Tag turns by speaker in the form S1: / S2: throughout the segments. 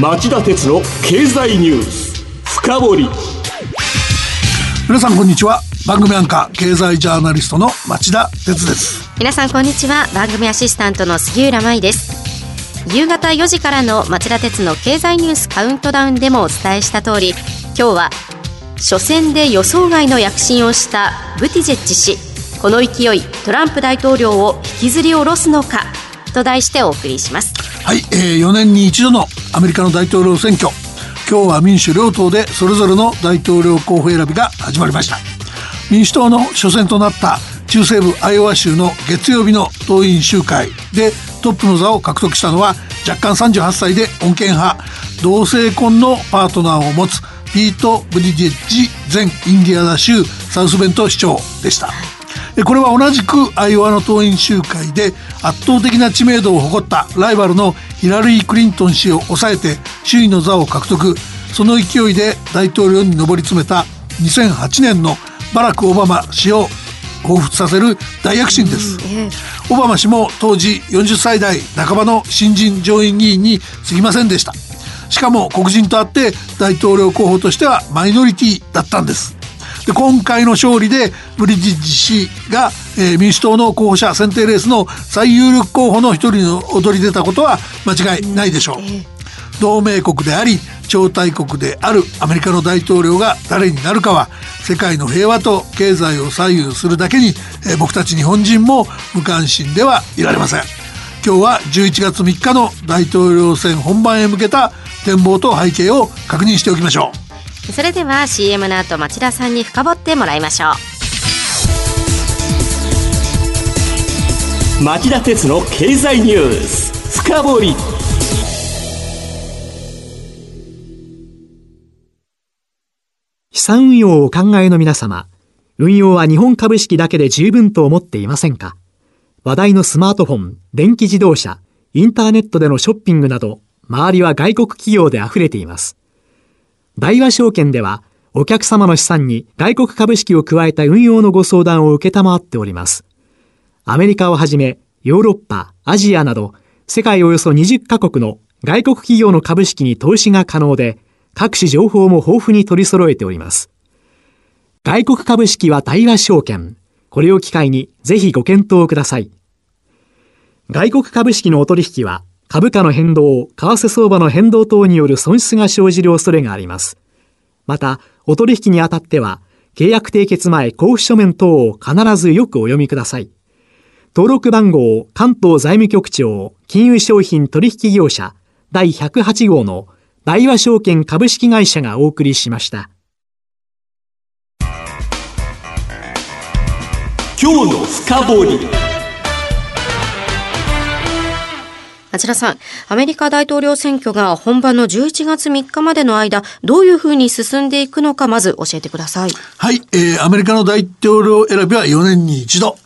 S1: 町田鉄の経済ニュース深掘り。
S2: 皆さんこんにちは。番組アンカー経済ジャーナリストの町田鉄です。
S3: 皆さんこんにちは。番組アシスタントの杉浦舞です。夕方4時からの町田鉄の経済ニュースカウントダウンでもお伝えした通り今日は初戦で予想外の躍進をしたブティジェッジ氏。この勢いトランプ大統領を引きずり下ろすのかと題してお送りします。
S2: はい、えー、4年に一度のアメリカの大統領選挙。今日は民主両党でそれぞれの大統領候補選びが始まりました。民主党の初戦となった中西部アイオワ州の月曜日の党員集会でトップの座を獲得したのは若干38歳で穏健派。同性婚のパートナーを持つピート・ブリディッジ前インディアナ州サウスベント市長でした。これは同じくアイオワの党員集会で圧倒的な知名度を誇ったライバルのヒラリー・クリントン氏を抑えて首位の座を獲得。その勢いで大統領に上り詰めた2008年のバラク・オバマ氏を彷彿させる大躍進です、オバマ氏も当時40歳代半ばの新人上院議員に過ぎませんでした。しかも黒人とあって大統領候補としてはマイノリティだったんですで今回の勝利でブリジッジ氏が、えー、民主党の候補者選定レースの最有力候補の一人の躍り出たことは間違いないでしょう。同盟国であり超大国であるアメリカの大統領が誰になるかは世界の平和と経済を左右するだけに、えー、僕たち日本人も無関心ではいられません。今日は11月3日の大統領選本番へ向けた展望と背景を確認しておきましょう
S3: それでは CM の後町田さんに深掘ってもらいましょ
S1: う。町田鉄の経済ニュース。深掘り。
S4: 資産運用をお考えの皆様運用は日本株式だけで十分と思っていませんか？話題のスマートフォン、電気自動車、インターネットでのショッピングなど、周りは外国企業で溢れています。大和証券では、お客様の資産に外国株式を加えた運用のご相談を受けたまわっております。アメリカをはじめ、ヨーロッパ、アジアなど、世界およそ20カ国の外国企業の株式に投資が可能で、各種情報も豊富に取り揃えております。外国株式は大和証券。これを機会にぜひご検討ください。外国株式のお取引は株価の変動、為替相場の変動等による損失が生じる恐れがあります。また、お取引にあたっては、契約締結前交付書面等を必ずよくお読みください。登録番号関東財務局長金融商品取引業者第108号の大和証券株式会社がお送りしました。
S1: 今日の深掘り
S3: 町田さん、アメリカ大統領選挙が本番の11月3日までの間、どういうふうに進んでいくのか、まず教えてください。
S2: はい、えー、アメリカの大統領選びは4年に一度。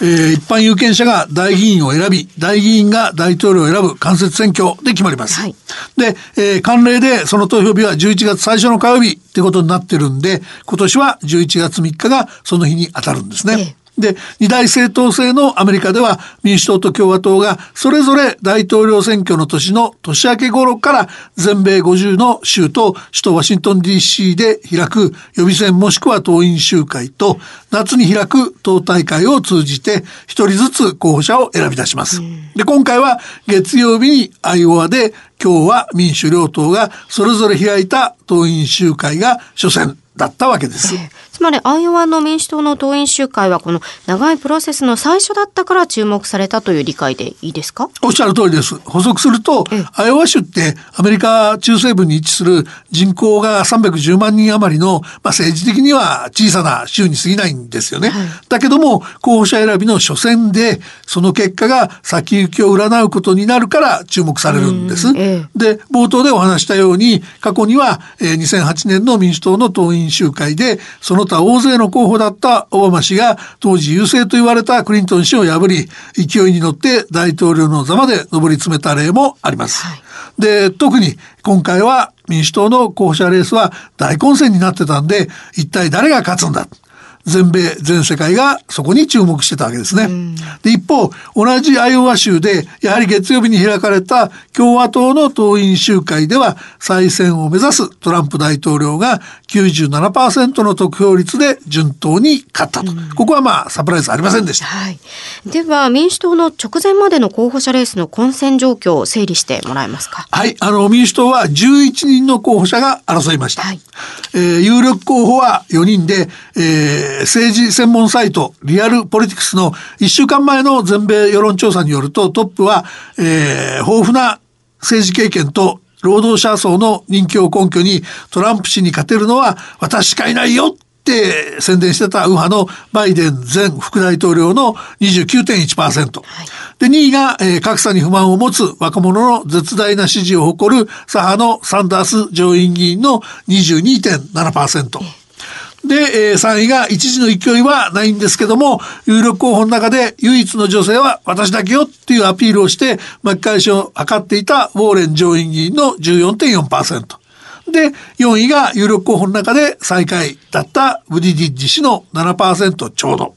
S2: えー、一般有権者が大議員を選び、大議員が大統領を選ぶ間接選挙で決まります。はい、で、えー、慣例でその投票日は11月最初の火曜日ってことになってるんで、今年は11月3日がその日に当たるんですね。えーで、二大政党制のアメリカでは民主党と共和党がそれぞれ大統領選挙の年の年明け頃から全米50の州と首都ワシントン DC で開く予備選もしくは党員集会と夏に開く党大会を通じて一人ずつ候補者を選び出します。で、今回は月曜日にアイオワで今日は民主両党がそれぞれ開いた党員集会が初戦だったわけです。
S3: つまりアイオワの民主党の党員集会はこの長いプロセスの最初だったから注目されたという理解でいいですか？
S2: おっしゃる通りです。補足すると、アイオワ州ってアメリカ中西部に位置する人口が310万人余りの、まあ、政治的には小さな州に過ぎないんですよね。はい、だけども候補者選びの初戦でその結果が先行きを占うことになるから注目されるんです。ええ、で冒頭でお話したように過去には、えー、2008年の民主党の党員集会でその他大勢の候補だったオバマ氏が当時優勢と言われたクリントン氏を破り勢いに乗って大統領の座まで上り詰めた例もあります。はい、で特に今回は民主党の候補者レースは大混戦になってたんで一体誰が勝つんだ全米全世界がそこに注目してたわけですね。で一方同じアイオワ州でやはり月曜日に開かれた共和党の党員集会では再選を目指すトランプ大統領が97%の得票率で順当に勝ったと、ここはまあサプライズありませんでした。
S3: はい、では民主党の直前までの候補者レースの混戦状況を整理してもらえますか？
S2: はい、あの民主党は11人の候補者が争いました。はい、えー、有力候補は4人で、えー政治専門サイトリアルポリティクスの1週間前の全米世論調査によるとトップは、えー、豊富な政治経験と労働者層の人気を根拠にトランプ氏に勝てるのは私しかいないよって宣伝してた右派のバイデン前副大統領の29.1%。はい、で、2位が、えー、格差に不満を持つ若者の絶大な支持を誇る左派のサンダース上院議員の22.7%。で、えー、3位が一時の勢いはないんですけども、有力候補の中で唯一の女性は私だけよっていうアピールをして巻き返しを図っていたウォーレン上院議員の14.4%。で、4位が有力候補の中で最下位だったブディディッジ氏の7%ちょうど。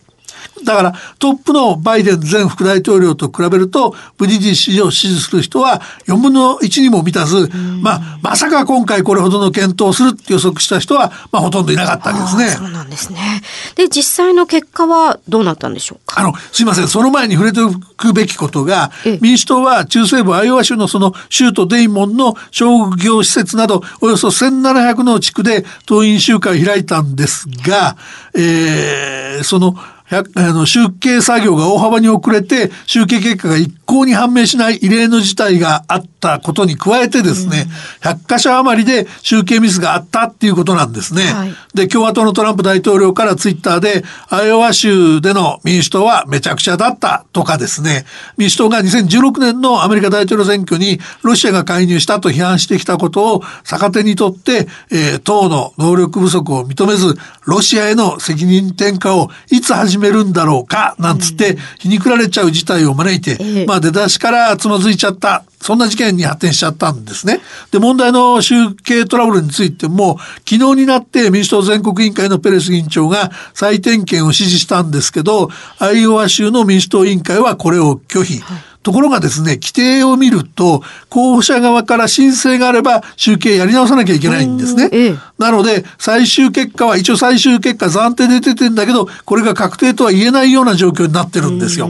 S2: だからトップのバイデン前副大統領と比べるとブディジ氏を支持する人は4分の1にも満たず、まあ、まさか今回これほどの検討をするって予測した人は、まあ、ほとんどいなかったわけですね。
S3: そうなんですね。で実際の結果はどうなったんでしょうか？
S2: あのすいませんその前に触れておくべきことが民主党は中西部アイオワ州のその州都デイモンの商業施設などおよそ1700の地区で党員集会を開いたんですが、えー、そのあの集計作業が大幅に遅れて集計結果が一向に判明しない異例の事態があったことに加えてですね、うん、100箇所余りで集計ミスがあったっていうことなんですね。はい、で共和党のトランプ大統領からツイッターでアイオワ州での民主党はめちゃくちゃだったとかですね。民主党が2016年のアメリカ大統領選挙にロシアが介入したと批判してきたことを逆手にとって、えー、党の能力不足を認めずロシアへの責任転嫁をいつ始めるんだろうかなんつって皮肉られちゃう事態を招いて、まあ出だしからつまずいちゃったそんな事件に発展しちゃったんですね。で、問題の集計トラブルについても、昨日になって民主党全国委員会のペレス議員長が再点検を指示したんですけど、アイオワ州の民主党委員会はこれを拒否。はいところがですね、規定を見ると、候補者側から申請があれば集計やり直さなきゃいけないんですね。ええ、なので、最終結果は一応最終結果暫定で出てんだけど、これが確定とは言えないような状況になってるんですよ。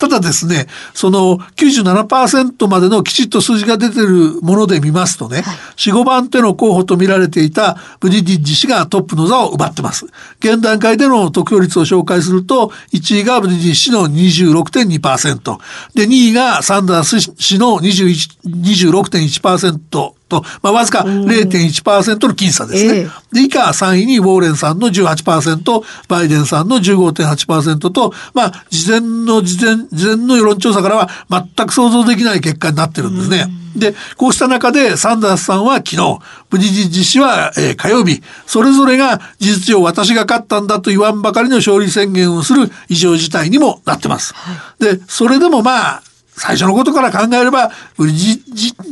S2: ただですね、その97%までのきちっと数字が出てるもので見ますとね、はい、4、5番手の候補と見られていたブディディッジ氏がトップの座を奪ってます。現段階での得票率を紹介すると、1位がブディディッジ氏の26.2%、で、2位がサンダース氏の26.1%、と、まあ、わずか0.1%の僅差ですね。で、以下3位にウォーレンさんの18%、バイデンさんの15.8%と、まあ、事前の事前、事前の世論調査からは全く想像できない結果になってるんですね。で、こうした中でサンダースさんは昨日、ブジジジ氏は、えー、火曜日、それぞれが事実上私が勝ったんだと言わんばかりの勝利宣言をする異常事態にもなってます。はい、で、それでもまあ、最初のことから考えれば、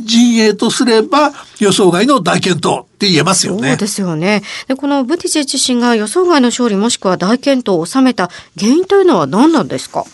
S2: 陣営とすれば予想外の大健闘って言えますよね。
S3: そうですよね。で、このブティジェ自身が予想外の勝利もしくは大健闘を収めた原因というのは何なんですか？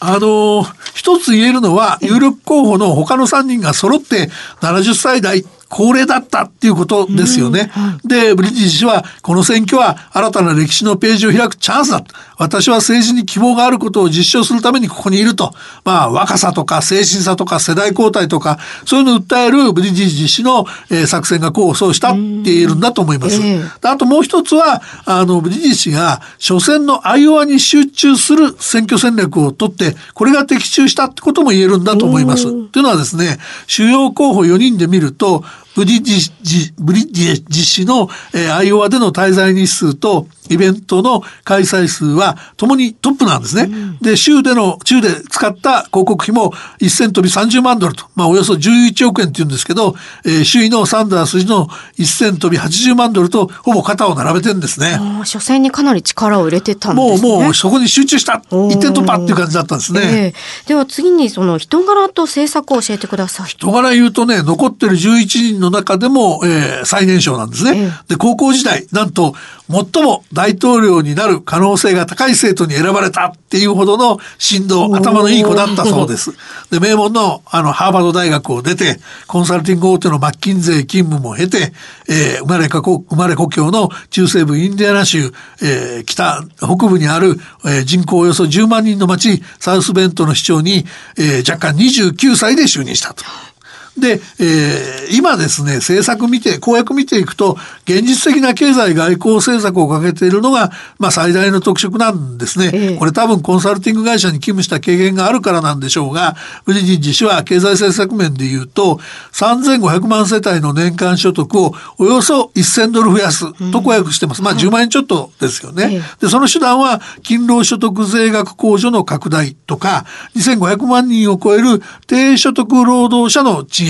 S2: あの、一つ言えるのは、有力候補の他の3人が揃って70歳代高齢だったっていうことですよね。で、ブリッシュは、この選挙は新たな歴史のページを開くチャンスだ。私は政治に希望があることを実証するためにここにいると。まあ、若さとか精神さとか世代交代とか、そういうのを訴えるブリッシュの、えー、作戦が功を奏したって言えるんだと思います。えー、あともう一つは、あの、ブリッシュが初戦のアイオワに集中する選挙戦略をとって、これが的中したってことも言えるんだと思います。というのはですね、主要候補4人で見ると、ブリッジ、ブリッジ実施の、えー、アイオワでの滞在日数とイベントの開催数はともにトップなんですね。うん、で、州での、州で使った広告費も1000飛び30万ドルと、まあおよそ11億円って言うんですけど、えー、首位のサンダースの1000飛び80万ドルとほぼ肩を並べてるんですね。
S3: 初戦にかなり力を入れてたんです
S2: ね。もう、もうそこに集中した一点突破っていう感じだったんですね。
S3: えー、では次にその人柄と政策を教えてください。
S2: 人柄言うとね、残ってる11人のの中でも、えー、最年少なんですね。で、高校時代、なんと、最も大統領になる可能性が高い生徒に選ばれたっていうほどの振動、頭のいい子だったそうです。で、名門の、あの、ハーバード大学を出て、コンサルティング大手のマッキンゼー勤務も経て、えー、生まれか生まれ故郷の中西部インディアナ州、えー、北、北部にある、えー、人口およそ10万人の町、サウスベントの市長に、えー、若干29歳で就任したと。で、えー、今ですね、政策見て、公約見ていくと、現実的な経済外交政策をかけているのが、まあ最大の特色なんですね。えこれ多分コンサルティング会社に勤務した経験があるからなんでしょうが、ブリジンジ氏は経済政策面で言うと、3500万世帯の年間所得をおよそ1000ドル増やすと公約してます。うん、まあ10万円ちょっとですよね。で、その手段は、勤労所得税額控除の拡大とか、2500万人を超える低所得労働者の賃上げ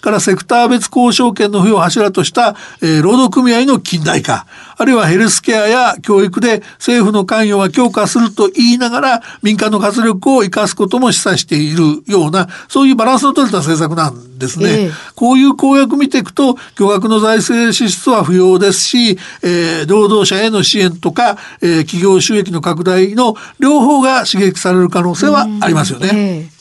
S2: からセクター別交渉権の付与を柱とした、えー、労働組合の近代化あるいはヘルスケアや教育で政府の関与は強化すると言いながら民間の活力を生かすことも示唆しているようなそういうバランスの取れた政策なんですね。えー、こういう公約見ていくと巨額の財政支出は不要ですし、えー、労働者への支援とか、えー、企業収益の拡大の両方が刺激される可能性はありますよね。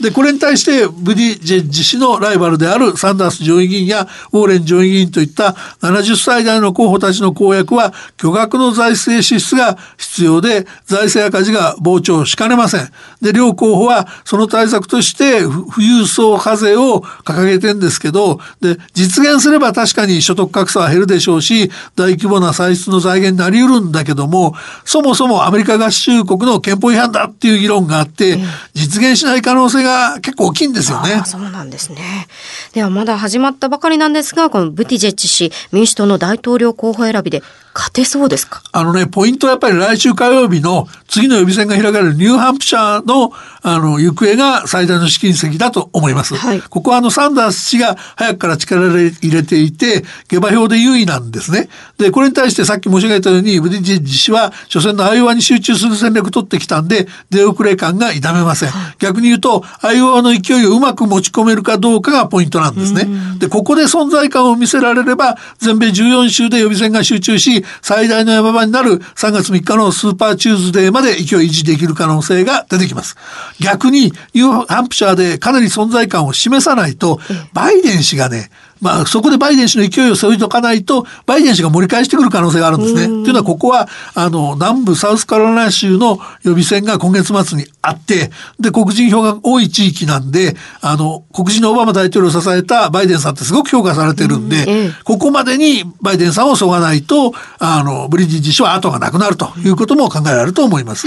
S2: で、これに対して、ブディジェッジ氏のライバルであるサンダース上院議員やウォーレン上院議員といった70歳代の候補たちの公約は、巨額の財政支出が必要で、財政赤字が膨張しかねません。で、両候補は、その対策として、富裕層課税を掲げてんですけど、で、実現すれば確かに所得格差は減るでしょうし、大規模な歳出の財源になり得るんだけども、そもそもアメリカ合衆国の憲法違反だっていう議論があって、実現しない可能性がが結構大きいんですよね。
S3: そうなんですね。ではまだ始まったばかりなんですが、このブティジェッジ氏、民主党の大統領候補選びで勝てそうですか？
S2: あのね、ポイントはやっぱり来週火曜日の次の予備選が開かれるニューハンプシャーのあの行方が最大の試金石だと思います。はい、ここはあのサンダース氏が早くから力を入れていて、下馬評で優位なんですね。で、これに対してさっき申し上げたように、ブディジェッジ氏は初戦のアイオワに集中する戦略を取ってきたんで、出遅れ感が痛めません。はい、逆に言うと、アイオワの勢いをうまく持ち込めるかどうかがポイントなんですね。で、ここで存在感を見せられれば、全米14州で予備選が集中し、最大の山場になる3月3日のスーパーチューズデーまで勢い維持できる可能性が出てきます。逆にニューハンプシャーでかなり存在感を示さないと、バイデン氏がね、まあ、そこでバイデン氏の勢いを削いどかないと、バイデン氏が盛り返してくる可能性があるんですね。というのは、ここは、あの、南部サウスカロライナ州の予備選が今月末にあって、で、黒人票が多い地域なんで、あの、黒人のオバマ大統領を支えたバイデンさんってすごく評価されてるんで、ここまでにバイデンさんをそがないと、あの、ブリジッジ氏は後がなくなるということも考えられると思います。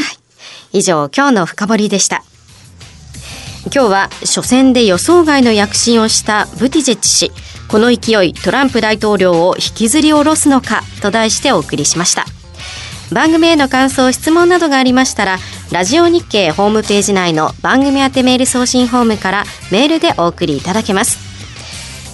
S3: 以上、今日の深掘りでした。今日は初戦で予想外の躍進をしたブティジェッジ氏この勢いトランプ大統領を引きずり下ろすのかと題してお送りしました。番組への感想質問などがありましたらラジオ日経ホームページ内の番組宛てメール送信フォームからメールでお送りいただけます。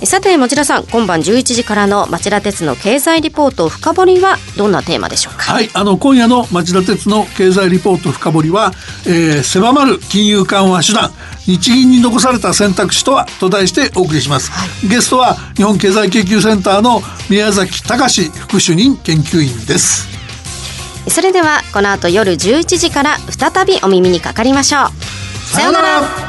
S3: さて町田さん今晩11時からの町田鉄の経済リポート深掘りはどんなテーマでしょうか？
S2: はいあの今夜の町田鉄の経済リポート深掘りは、えー、狭まる金融緩和手段日銀に残された選択肢とはと題してお送りします、はい、ゲストは日本経済研究センターの宮崎隆副主任研究員です。
S3: それではこの後夜11時から再びお耳にかかりましょう。さようなら